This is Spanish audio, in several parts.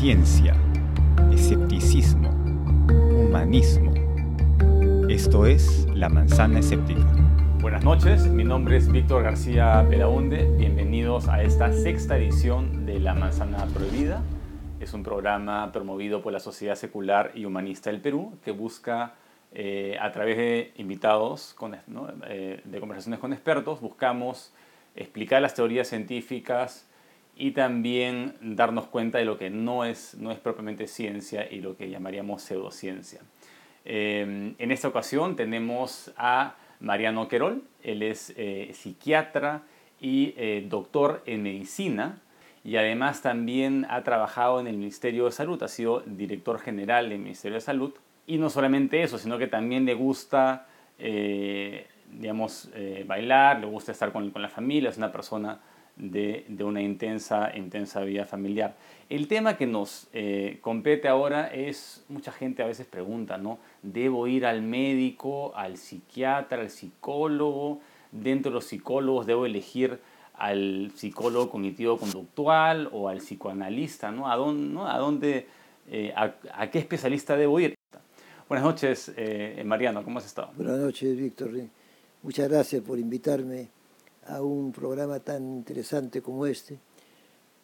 ciencia, escepticismo, humanismo. Esto es La Manzana Escéptica. Buenas noches, mi nombre es Víctor García Belaunde. Bienvenidos a esta sexta edición de La Manzana Prohibida. Es un programa promovido por la Sociedad Secular y Humanista del Perú que busca, eh, a través de invitados eh, de conversaciones con expertos, buscamos explicar las teorías científicas y también darnos cuenta de lo que no es, no es propiamente ciencia y lo que llamaríamos pseudociencia. Eh, en esta ocasión tenemos a Mariano Querol, él es eh, psiquiatra y eh, doctor en medicina y además también ha trabajado en el Ministerio de Salud, ha sido director general del Ministerio de Salud y no solamente eso, sino que también le gusta digamos, bailar, le gusta estar con, con la familia, es una persona de, una intensa, intensa vida familiar. El tema que nos eh, compete ahora es, mucha gente a veces pregunta, ¿no? ¿Debo ir al médico, al psiquiatra, al psicólogo? Dentro de los psicólogos debo elegir al psicólogo cognitivo-conductual o al psicoanalista, ¿no? ¿A dónde, ¿A, dónde eh, a, qué especialista debo ir? Buenas noches, eh, Mariano, ¿cómo has estado? Buenas noches, Víctor. Muchas gracias por invitarme a un programa tan interesante como este,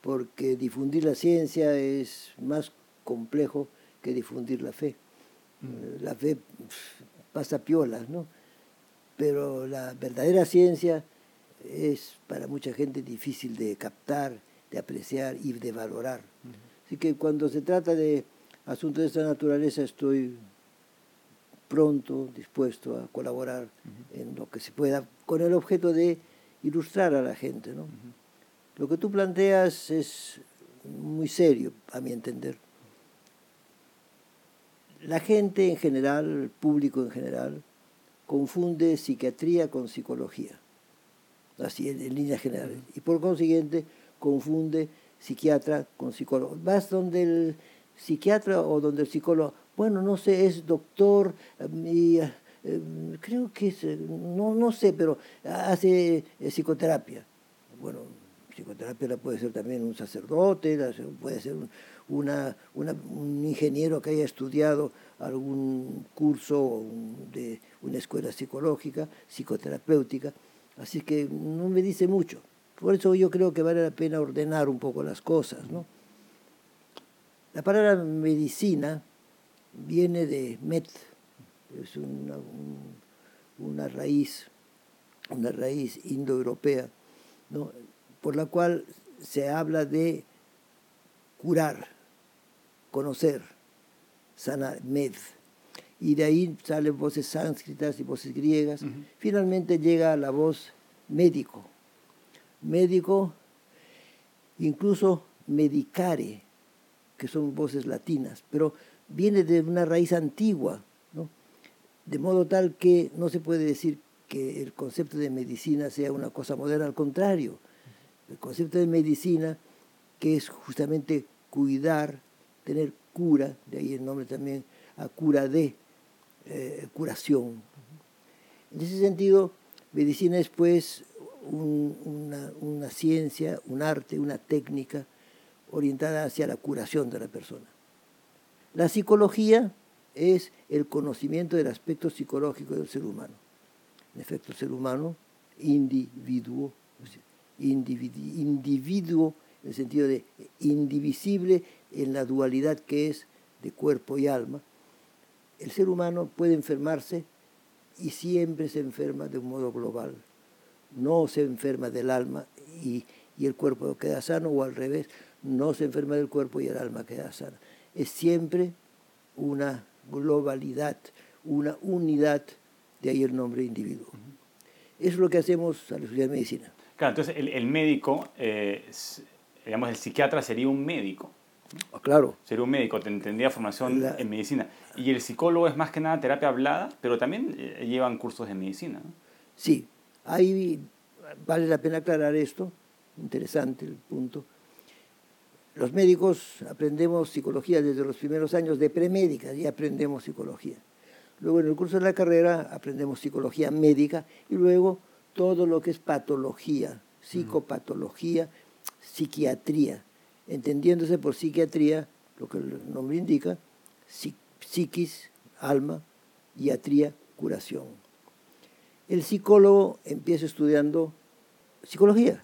porque difundir la ciencia es más complejo que difundir la fe. Mm. Eh, la fe pasa piolas, ¿no? Pero la verdadera ciencia es para mucha gente difícil de captar, de apreciar y de valorar. Así que cuando se trata de asuntos de esta naturaleza estoy pronto, dispuesto a colaborar en lo que se pueda, con el objeto de ilustrar a la gente. ¿no? Lo que tú planteas es muy serio, a mi entender. La gente en general, el público en general, confunde psiquiatría con psicología, así en, líneas generales, y por consiguiente confunde psiquiatra con psicólogo. Vas donde el psiquiatra o donde el psicólogo, bueno, no sé, es doctor y Em, creo que es, eh, no, no sé, pero hace eh, psicoterapia. Bueno, psicoterapia puede ser también un sacerdote, puede ser una, un ingeniero que haya estudiado algún curso de una escuela psicológica, psicoterapéutica. Así que no me dice mucho. Por eso yo creo que vale la pena ordenar un poco las cosas. ¿no? La palabra medicina viene de met, es una, una raíz, una raíz indoeuropea, ¿no? por la cual se habla de curar, conocer, sanar, med. Y de ahí salen voces sánscritas y voces griegas. Finalmente llega la voz médico. Médico, incluso medicare, que son voces latinas, pero viene de una raíz antigua, de modo tal que no se puede decir que el concepto de medicina sea una cosa moderna, al contrario, el concepto de medicina, que es justamente cuidar, tener cura, de ahí el nombre también a cura de, eh, curación. En ese sentido, medicina es pues una, una ciencia, un arte, una técnica orientada hacia la curación de la persona. La psicología es el conocimiento del aspecto psicológico del ser humano. En efecto, el ser humano, individuo, individuo en el sentido de indivisible en la dualidad que es de cuerpo y alma, el ser humano puede enfermarse y siempre se enferma de un modo global. No se enferma del alma y, y el cuerpo queda sano o al revés, no se enferma del cuerpo y el alma queda sana. Es siempre una globalidad, una unidad, de ahí el nombre individuo. Eso es lo que hacemos a la Sociedad de Medicina. Claro, entonces el, médico, eh, digamos, el psiquiatra sería un médico. Ah, claro. Sería un médico, tendría formación en medicina. Y el psicólogo es más que nada terapia hablada, pero también eh, llevan cursos de medicina. Sí, ahí vale la pena aclarar esto, interesante el punto los médicos aprendemos psicología desde los primeros años de premédica, y aprendemos psicología. Luego en el curso de la carrera aprendemos psicología médica y luego todo lo que es patología, psicopatología, psiquiatría, entendiéndose por psiquiatría lo que el nombre indica, psiquis, alma, iatría, curación. El psicólogo empieza estudiando psicología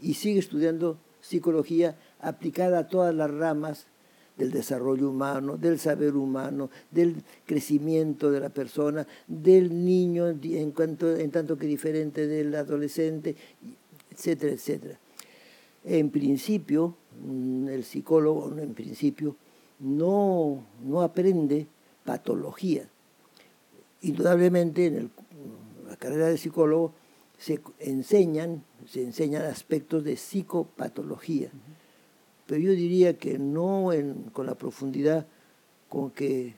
y sigue estudiando psicología aplicada a todas las ramas del desarrollo humano, del saber humano, del crecimiento de la persona, del niño en, cuanto, en tanto que diferente del adolescente, etcétera, etcétera. En principio, mm, el psicólogo, en principio, no, no aprende patología. Indudablemente, en la carrera de psicólogo se enseñan, se enseñan aspectos de psicopatología pero yo diría que no con la profundidad con que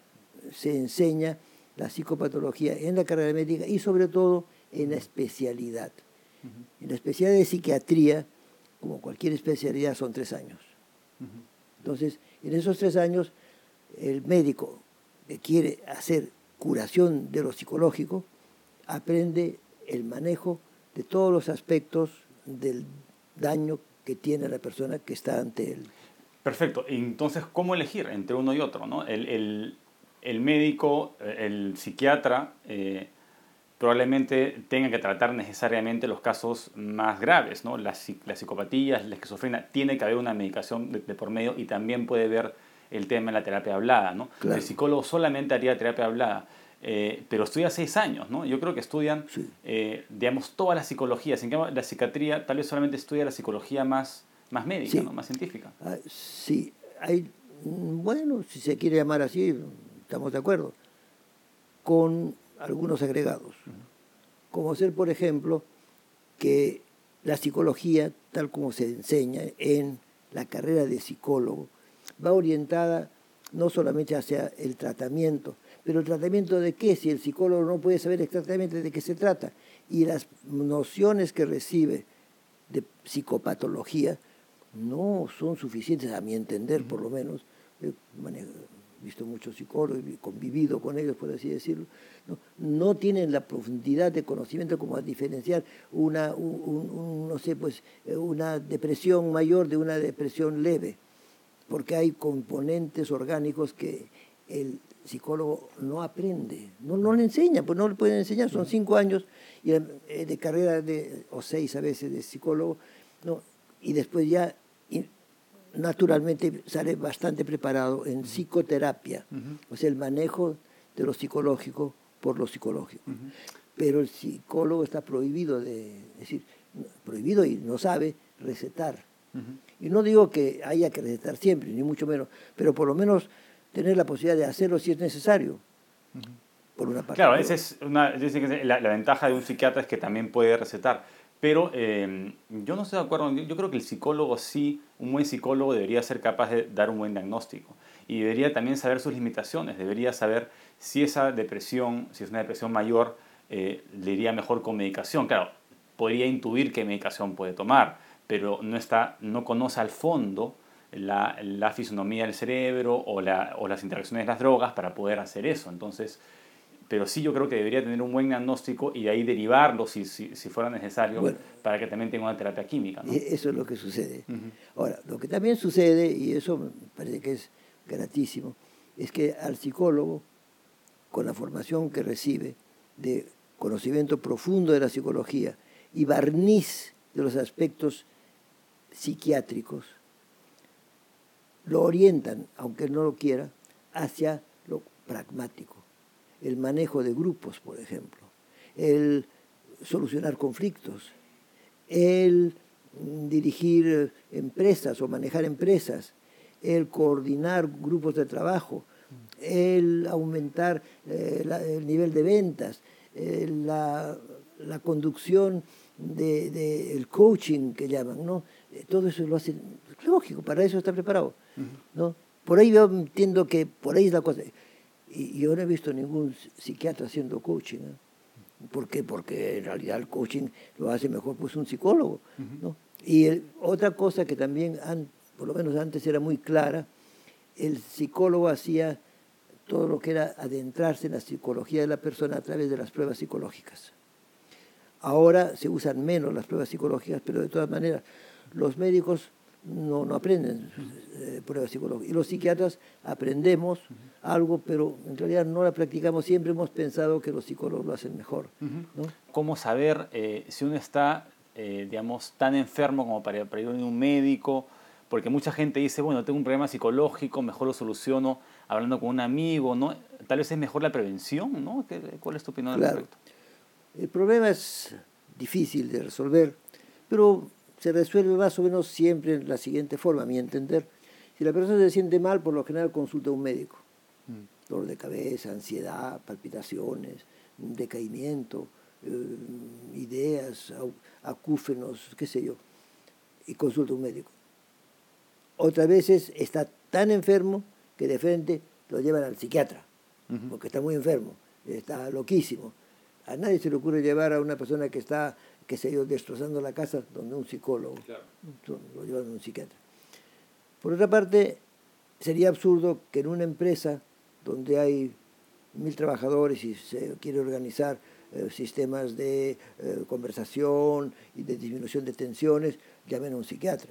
se enseña la psicopatología en la carrera médica y sobre todo en la especialidad. En la especialidad de psiquiatría, como cualquier especialidad, son tres años. Entonces, en esos tres años, el médico que quiere hacer curación de lo psicológico aprende el manejo de todos los aspectos del daño que tiene la persona que está ante él. Perfecto. Entonces, ¿cómo elegir entre uno y otro? ¿no? El, médico, el psiquiatra, eh, probablemente tenga que tratar necesariamente los casos más graves, ¿no? Las, las psicopatías, la esquizofrenia, tiene que haber una medicación de, por medio y también puede ver el tema de la terapia hablada, ¿no? El psicólogo solamente haría terapia hablada. Eh, pero estudia seis años, ¿no? Yo creo que estudian, eh, digamos, toda la psicología. Sin la psiquiatría tal vez solamente estudia la psicología más, más médica, ¿no? más científica. Ah, sí, hay, bueno, si se quiere llamar así, estamos de acuerdo, con algunos agregados. Como ser, por ejemplo, que la psicología, tal como se enseña en la carrera de psicólogo, va orientada no solamente hacia el tratamiento, pero el tratamiento de qué, si el psicólogo no puede saber exactamente de qué se trata. Y las nociones que recibe de psicopatología no son suficientes, a mi entender por lo menos. He visto muchos psicólogos, he convivido con ellos, por así decirlo. No, tienen la profundidad de conocimiento como a diferenciar una, no sé, pues, una depresión mayor de una depresión leve, porque hay componentes orgánicos que el psicólogo no aprende, no, no le enseña, pues no le pueden enseñar, son cinco años eh, de carrera de, o seis a veces de psicólogo, ¿no? y después ya naturalmente sale bastante preparado en psicoterapia, o sea, el manejo de lo psicológico por lo psicológico. Pero el psicólogo está prohibido de, decir, prohibido y no sabe recetar. Y no digo que haya que recetar siempre, ni mucho menos, pero por lo menos tener la posibilidad de hacerlo si es necesario. Por una parte. Claro, esa es una, la, la, ventaja de un psiquiatra es que también puede recetar. Pero eh, yo no estoy de acuerdo, yo creo que el psicólogo sí, un buen psicólogo debería ser capaz de dar un buen diagnóstico y debería también saber sus limitaciones, debería saber si esa depresión, si es una depresión mayor, eh, le iría mejor con medicación. Claro, podría intuir qué medicación puede tomar, pero no, está, no conoce al fondo la, la fisonomía del cerebro o, la, o, las interacciones de las drogas para poder hacer eso. Entonces, pero sí yo creo que debería tener un buen diagnóstico y de ahí derivarlo si, si, si fuera necesario para que también tenga una terapia química. Eso es lo que sucede. Ahora, lo que también sucede, y eso me parece que es gratísimo, es que al psicólogo, con la formación que recibe de conocimiento profundo de la psicología y barniz de los aspectos psiquiátricos, lo orientan, aunque no lo quiera, hacia lo pragmático. El manejo de grupos, por ejemplo, el solucionar conflictos, el dirigir empresas o manejar empresas, el coordinar grupos de trabajo, el aumentar eh, el nivel de ventas, eh, la, conducción del de, coaching que llaman, ¿no? Eh, todo eso lo hacen, lógico, para eso está preparado. ¿no? Por ahí yo entiendo que por ahí es la cosa. Y yo no he visto ningún psiquiatra haciendo coaching. ¿Por qué? Porque en realidad el coaching lo hace mejor pues un psicólogo. ¿no? Y otra cosa que también, por lo menos antes era muy clara, el psicólogo hacía todo lo que era adentrarse en la psicología de la persona a través de las pruebas psicológicas. Ahora se usan menos las pruebas psicológicas, pero de todas maneras los médicos no, no aprenden eh, pruebas psicológicas. Y los psiquiatras aprendemos algo, pero en realidad no la practicamos. Siempre hemos pensado que los psicólogos lo hacen mejor. ¿no? ¿Cómo saber eh, si uno está, eh, digamos, tan enfermo como para, para ir a un médico? Porque mucha gente dice, bueno, tengo un problema psicológico, mejor lo soluciono hablando con un amigo, ¿no? Tal vez es mejor la prevención, ¿no? ¿Cuál es tu opinión al respecto? El problema es difícil de resolver, pero se resuelve más o menos siempre en la siguiente forma, a mi entender. Si la persona se siente mal, por lo general consulta a un médico. Mm. Dolor de cabeza, ansiedad, palpitaciones, decaimiento, eh, ideas, acúfenos, qué sé yo, y consulta a un médico. Otras veces está tan enfermo que de frente lo llevan al psiquiatra, porque está muy enfermo, está loquísimo. A nadie se le ocurre llevar a una persona que está, que se ha ido destrozando la casa, donde un psicólogo, lo llevan a un psiquiatra. Por otra parte, sería absurdo que en una empresa donde hay mil trabajadores y se quiere organizar eh, sistemas de eh, conversación y de disminución de tensiones, llamen a un psiquiatra,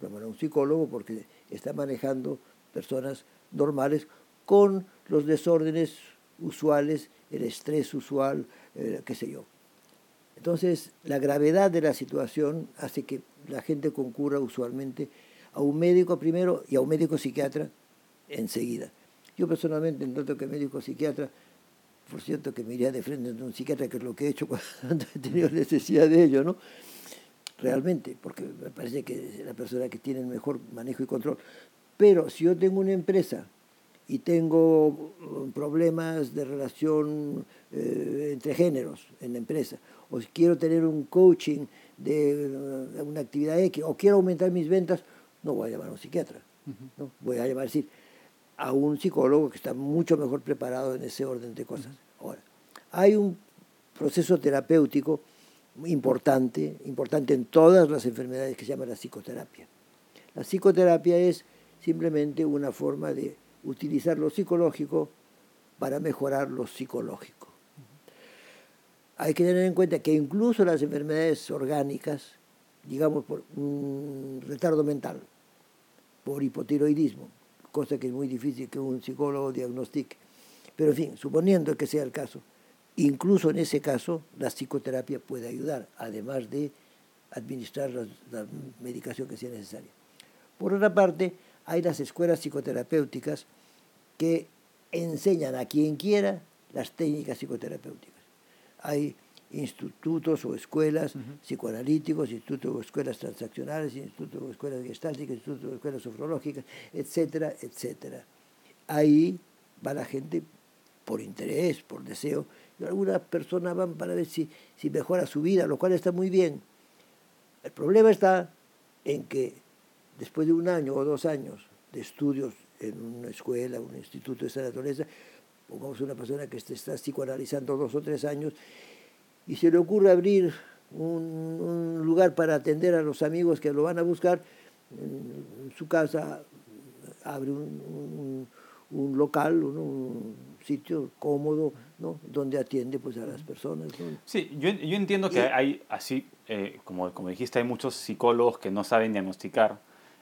llamen a un psicólogo porque está manejando personas normales con los desórdenes usuales, el estrés usual, eh, qué sé yo. Entonces, la gravedad de la situación hace que la gente concurra usualmente a un médico primero y a un médico psiquiatra enseguida. Yo personalmente, en tanto que médico psiquiatra, por cierto que me iría de frente a un psiquiatra, que es lo que he hecho cuando he tenido necesidad de ello, ¿no? Realmente, porque me parece que es la persona que tiene el mejor manejo y control. Pero si yo tengo una empresa y tengo um, problemas de relación eh, entre géneros en la empresa, o quiero tener un coaching de uh, una actividad X, o quiero aumentar mis ventas, no voy a llamar a un psiquiatra, ¿no? voy a llamar decir, a un psicólogo que está mucho mejor preparado en ese orden de cosas. Ahora, hay un proceso terapéutico importante, importante en todas las enfermedades que se llama la psicoterapia. La psicoterapia es simplemente una forma de utilizar lo psicológico para mejorar lo psicológico. Hay que tener en cuenta que incluso las enfermedades orgánicas, digamos por un retardo mental, por hipotiroidismo, cosa que es muy difícil que un psicólogo diagnostique, pero en fin, suponiendo que sea el caso, incluso en ese caso la psicoterapia puede ayudar, además de administrar la, la medicación que sea necesaria. Por otra parte, hay las escuelas psicoterapéuticas que enseñan a quien quiera las técnicas psicoterapéuticas. Hay institutos o escuelas psicoanalíticos, institutos o escuelas transaccionales, institutos o escuelas gestálticas, institutos o escuelas sofrológicas, etcétera, etcétera. Ahí va la gente por interés, por deseo, algunas personas van para ver si, si mejora su vida, lo cual está muy bien. El problema está en que después de un año o dos años de estudios en una escuela, un instituto de esa naturaleza, pongamos una persona que está psicoanalizando dos o tres años y se le ocurre abrir un, lugar para atender a los amigos que lo van a buscar, en su casa abre un, local, un sitio cómodo, ¿no? donde atiende pues, a las personas. Sí, yo, yo, entiendo que hay así, eh, como, como dijiste, hay muchos psicólogos que no saben diagnosticar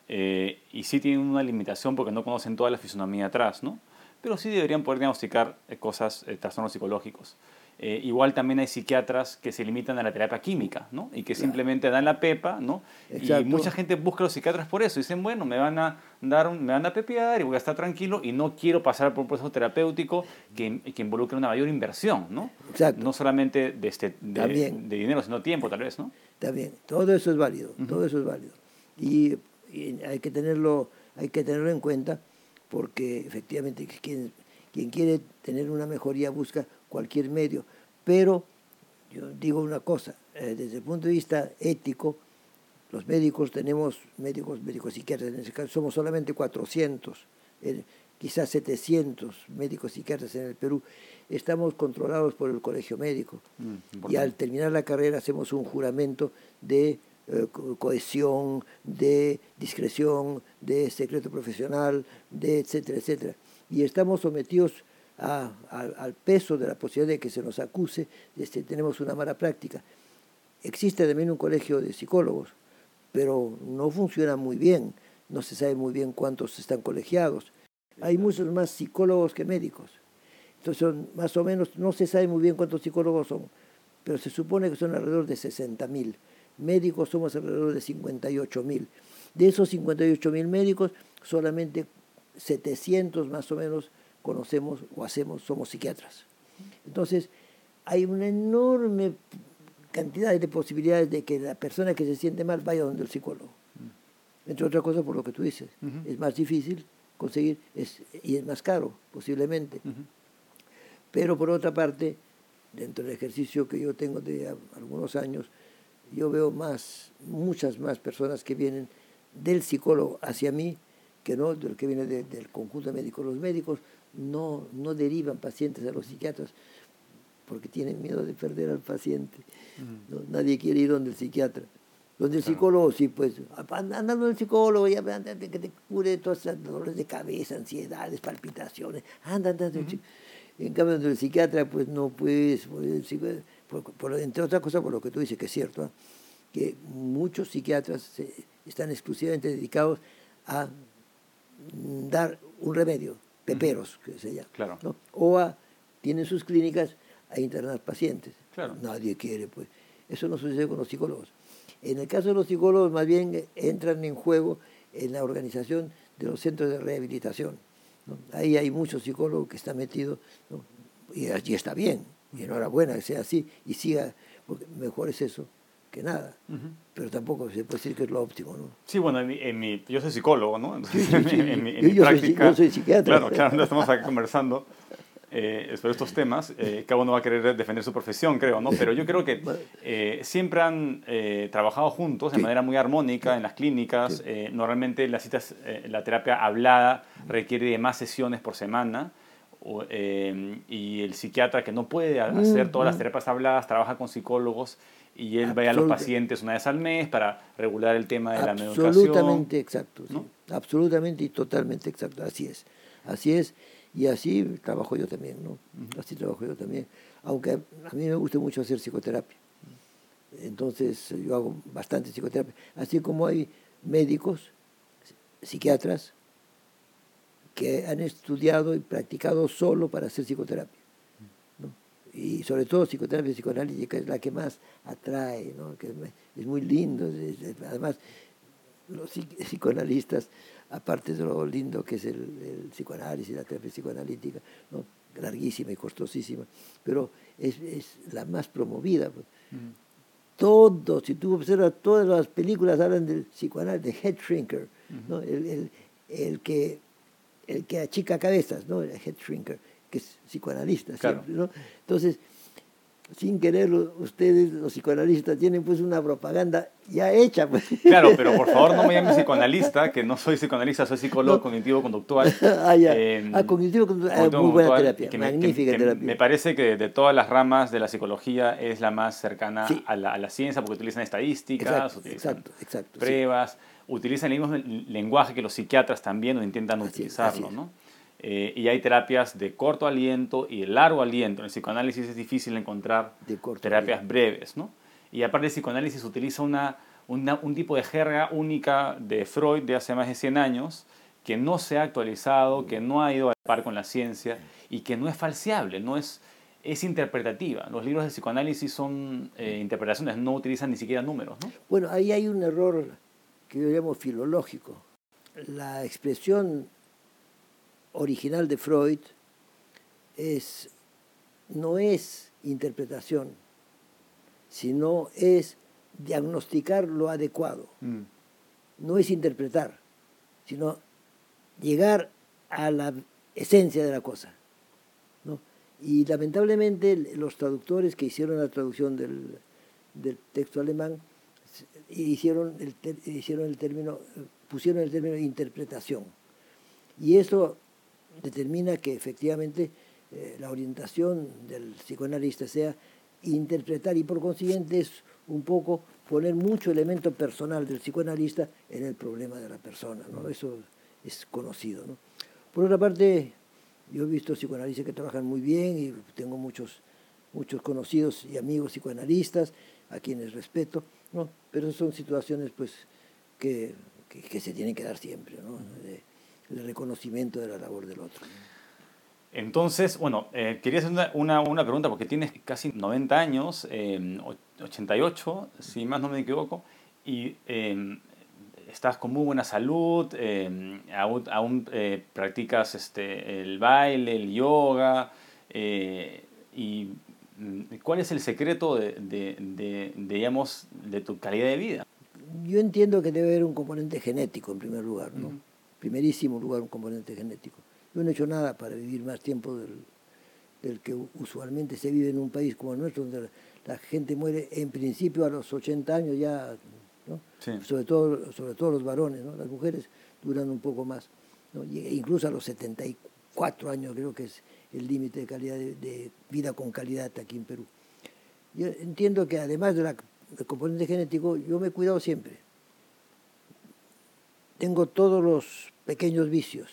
eh, y sí tienen una limitación porque no conocen toda la fisonomía atrás, ¿no? Pero sí deberían poder diagnosticar eh, cosas, eh, trastornos psicológicos. igual también hay psiquiatras que se limitan a la terapia química, ¿no? Y que simplemente dan la pepa, ¿no? Y mucha gente busca a los psiquiatras por eso. Dicen, bueno, me van a dar me van a pepear y voy a estar tranquilo y no quiero pasar por un proceso terapéutico que, que involucre una mayor inversión, ¿no? Exacto. No solamente de, este, de, de, dinero, sino tiempo, tal vez, ¿no? También. Todo eso es válido. Todo eso es válido. Y y hay que tenerlo, hay que tenerlo en cuenta porque efectivamente quien, quien quiere tener una mejoría busca cualquier medio. Pero yo digo una cosa, eh, desde el punto de vista ético, los médicos tenemos médicos, médicos psiquiatras, en ese caso somos solamente 400, eh, quizás 700 médicos psiquiatras en el Perú. Estamos controlados por el colegio médico mm, y al terminar la carrera hacemos un juramento de eh, cohesión, de discreción, de secreto profesional, de etcétera, etcétera. Y estamos sometidos al peso de la posibilidad de que se nos acuse, de que tenemos una mala práctica. Existe también un colegio de psicólogos, pero no funciona muy bien, no se sabe muy bien cuántos están colegiados. Hay muchos más psicólogos que médicos. Entonces, son más o menos, no se sabe muy bien cuántos psicólogos son, pero se supone que son alrededor de 60 mil. Médicos somos alrededor de 58 mil. De esos 58 mil médicos, solamente 700 más o menos conocemos o hacemos, somos psiquiatras. Entonces, hay una enorme cantidad de posibilidades de que la persona que se siente mal vaya donde el psicólogo. Entre otras cosas, por lo que tú dices, es más difícil conseguir es, y es más caro, posiblemente. Pero por otra parte, dentro del ejercicio que yo tengo de algunos años, yo veo más, muchas más personas que vienen del psicólogo hacia mí que no del que viene del conjunto médico. Los médicos no, no derivan pacientes a los psiquiatras porque tienen miedo de perder al paciente. Mm. Nadie quiere ir donde el psiquiatra. Donde el psicólogo, sí, pues, andando el psicólogo, ya que te cure todos los dolores de cabeza, ansiedades, palpitaciones, anda, anda. En cambio, donde el psiquiatra, pues no puedes, por, entre otras cosas, por lo que tú dices, que es cierto, ¿ah? que muchos psiquiatras están exclusivamente dedicados a dar un remedio, peperos, que se llama. Claro. O a, tienen sus clínicas a internar pacientes. Nadie quiere, pues. Eso no sucede con los psicólogos. En el caso de los psicólogos, más bien entran en juego en la organización de los centros de rehabilitación. Ahí hay muchos psicólogos que están metidos, y allí está bien, y enhorabuena que sea así, y siga, porque mejor es eso que nada. Pero tampoco se puede decir que es lo óptimo, ¿no? Sí, bueno, en mi, yo soy psicólogo, ¿no? en, mi, yo, práctica, soy, psiquiatra. Claro, claro, estamos aquí conversando eh, sobre estos temas. Eh, cada uno va a querer defender su profesión, creo, ¿no? Pero yo creo que eh, siempre han eh, trabajado juntos de manera muy armónica en las clínicas. normalmente las citas, la terapia hablada requiere de más sesiones por semana. Y el psiquiatra que no puede hacer todas las terapias habladas trabaja con psicólogos y él va a los pacientes una vez al mes para regular el tema de la medicación. Absolutamente exacto, absolutamente y totalmente exacto, así es, así es. Y así trabajo yo también, ¿no? Así trabajo yo también. Aunque a mí me gusta mucho hacer psicoterapia. Entonces yo hago bastante psicoterapia. Así como hay médicos, psiquiatras, que han estudiado y practicado solo para hacer psicoterapia. ¿no? Y sobre todo psicoterapia psicoanalítica es la que más atrae, ¿no? que es muy lindo. Además, los psicoanalistas aparte de lo lindo que es el, psicoanálisis, la terapia psicoanalítica, ¿no? larguísima y costosísima, pero es, la más promovida. Pues. Mm. Todo, si tú observas, todas las películas hablan del psicoanálisis, de head shrinker, ¿no? el, que, el que achica cabezas, ¿no? el head shrinker, que es psicoanalista ¿no? Entonces, sin quererlo, ustedes, los psicoanalistas, tienen pues una propaganda ya hecha. Pues. Claro, pero por favor no me llamen psicoanalista, que no soy psicoanalista, soy psicólogo cognitivo-conductual. ah, ya. Eh, ah, cognitivo-conductual, muy buena terapia, magnífica terapia. Me parece que de todas las ramas de la psicología es la más cercana a, la, a, la, ciencia, porque utilizan estadísticas, exacto, utilizan exacto, pruebas, utilizan el mismo lenguaje que los psiquiatras también intentan utilizarlo, ¿no? Eh, y hay terapias de corto aliento y de largo aliento. En el psicoanálisis es difícil encontrar terapias breves, ¿no? Y aparte el psicoanálisis utiliza una, un tipo de jerga única de Freud de hace más de 100 años que no se ha actualizado, que no ha ido a par con la ciencia y que no es falseable, no es, es interpretativa. Los libros de psicoanálisis son eh, interpretaciones, no utilizan ni siquiera números. ¿no? Bueno, ahí hay un error que yo llamo filológico. La expresión original de Freud es, no es interpretación, sino es diagnosticar lo adecuado. Mm. No es interpretar, sino llegar a la esencia de la cosa. Y lamentablemente los traductores que hicieron la traducción del, texto alemán hicieron el, hicieron el término, pusieron el término interpretación. Y eso determina que efectivamente eh, la orientación del psicoanalista sea interpretar y por consiguiente es un poco poner mucho elemento personal del psicoanalista en el problema de la persona, ¿no? Eso es conocido, ¿no? Por otra parte, yo he visto psicoanalistas que trabajan muy bien y tengo muchos, muchos conocidos y amigos psicoanalistas a quienes respeto, ¿no? Pero son situaciones pues que, que, se tienen que dar siempre, ¿no? el reconocimiento de la labor del otro. Entonces, bueno, eh, quería hacer una, una, pregunta porque tienes casi 90 años, 88, em, si más no me equivoco, y em, estás con muy buena salud, em, aún, eh, practicas este, el baile, el yoga, eh, y ¿cuál es el secreto de, de, digamos, de tu calidad de vida? Yo entiendo que debe haber un componente genético en primer lugar, ¿no? Primerísimo lugar un componente genético. Yo no he hecho nada para vivir más tiempo del, del que usualmente se vive en un país como el nuestro, donde la gente muere en principio a los 80 años ya sobre, todo, sobre todo los varones, ¿no? las mujeres duran un poco más, ¿no? incluso a los 74 años creo que es el límite de calidad de, vida con calidad aquí en Perú. Yo entiendo que además de la, del componente genético, yo me he cuidado siempre. Tengo todos los pequeños vicios,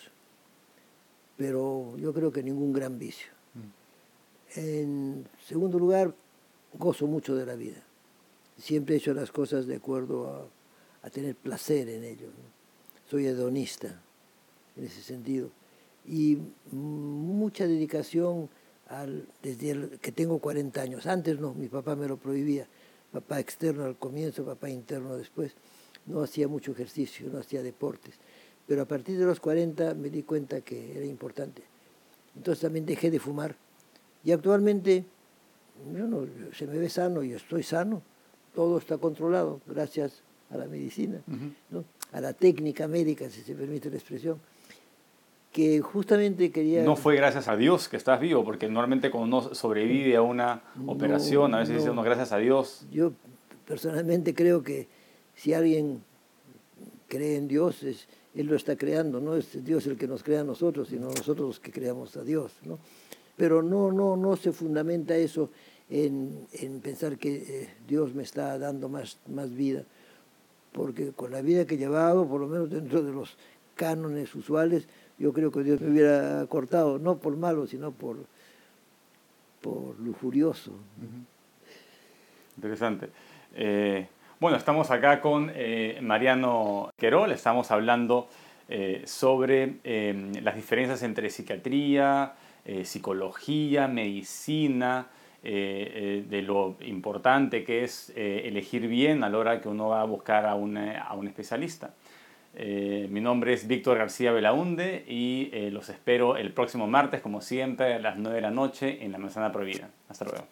pero yo creo que ningún gran vicio. Mm. En segundo lugar, gozo mucho de la vida siempre he hecho las cosas de acuerdo a, tener placer en ello. Soy hedonista en ese sentido. Y mucha dedicación al, desde que tengo 40 años. Antes no, mi papá me lo prohibía. Papá externo al comienzo, papá interno después. No hacía mucho ejercicio, no hacía deportes. Pero a partir de los 40 me di cuenta que era importante. Entonces también dejé de fumar. Y actualmente yo no, se me ve sano y estoy sano todo está controlado gracias a la medicina, a la técnica médica, si se permite la expresión, que justamente quería... No fue gracias a Dios que estás vivo, porque normalmente cuando uno sobrevive a una operación, a veces dice uno gracias a Dios. Yo personalmente creo que si alguien cree en Dios, es, Él lo está creando, no es Dios el que nos crea a nosotros, sino nosotros los que creamos a Dios. ¿no? Pero no, no, no se fundamenta eso en, en pensar que eh, Dios me está dando más, más vida, porque con la vida que he llevado, por lo menos dentro de los cánones usuales, yo creo que Dios me hubiera cortado, no por malo, sino por, por lujurioso. Interesante. Eh, bueno, estamos acá con eh, Mariano Querol, estamos hablando sobre las diferencias entre psiquiatría, psicología, medicina, eh, eh, de lo importante que es eh, elegir bien a la hora que uno va a buscar a, a un especialista. Mi nombre es Víctor García Belaunde y los espero el próximo martes, como siempre, a las 9 de la noche en la Manzana Prohibida. Hasta luego.